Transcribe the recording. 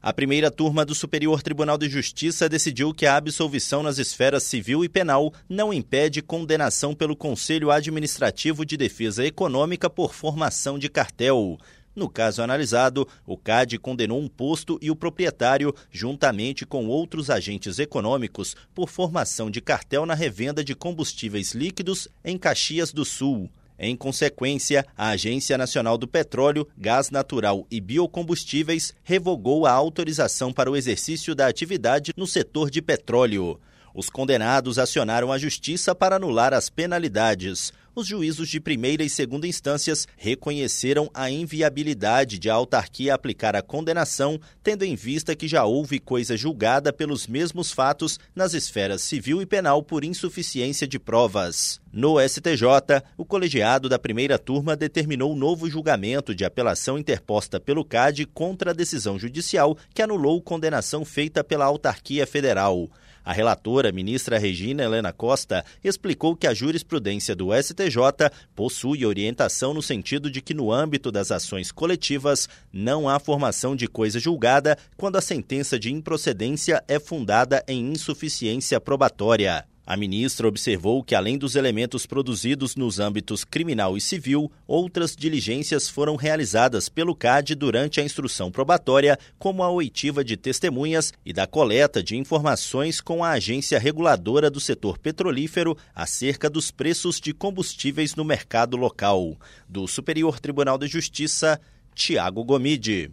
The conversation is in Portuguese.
A primeira turma do Superior Tribunal de Justiça decidiu que a absolvição nas esferas civil e penal não impede condenação pelo Conselho Administrativo de Defesa Econômica por formação de cartel. No caso analisado, o CAD condenou um posto e o proprietário, juntamente com outros agentes econômicos, por formação de cartel na revenda de combustíveis líquidos em Caxias do Sul. Em consequência, a Agência Nacional do Petróleo, Gás Natural e Biocombustíveis revogou a autorização para o exercício da atividade no setor de petróleo. Os condenados acionaram a justiça para anular as penalidades. Os juízos de primeira e segunda instâncias reconheceram a inviabilidade de a autarquia aplicar a condenação, tendo em vista que já houve coisa julgada pelos mesmos fatos nas esferas civil e penal por insuficiência de provas. No STJ, o colegiado da primeira turma determinou novo julgamento de apelação interposta pelo CAD contra a decisão judicial que anulou condenação feita pela autarquia federal. A relatora, ministra Regina Helena Costa, explicou que a jurisprudência do STJ possui orientação no sentido de que, no âmbito das ações coletivas, não há formação de coisa julgada quando a sentença de improcedência é fundada em insuficiência probatória. A ministra observou que, além dos elementos produzidos nos âmbitos criminal e civil, outras diligências foram realizadas pelo CAD durante a instrução probatória, como a oitiva de testemunhas e da coleta de informações com a agência reguladora do setor petrolífero acerca dos preços de combustíveis no mercado local. Do Superior Tribunal de Justiça, Tiago Gomide.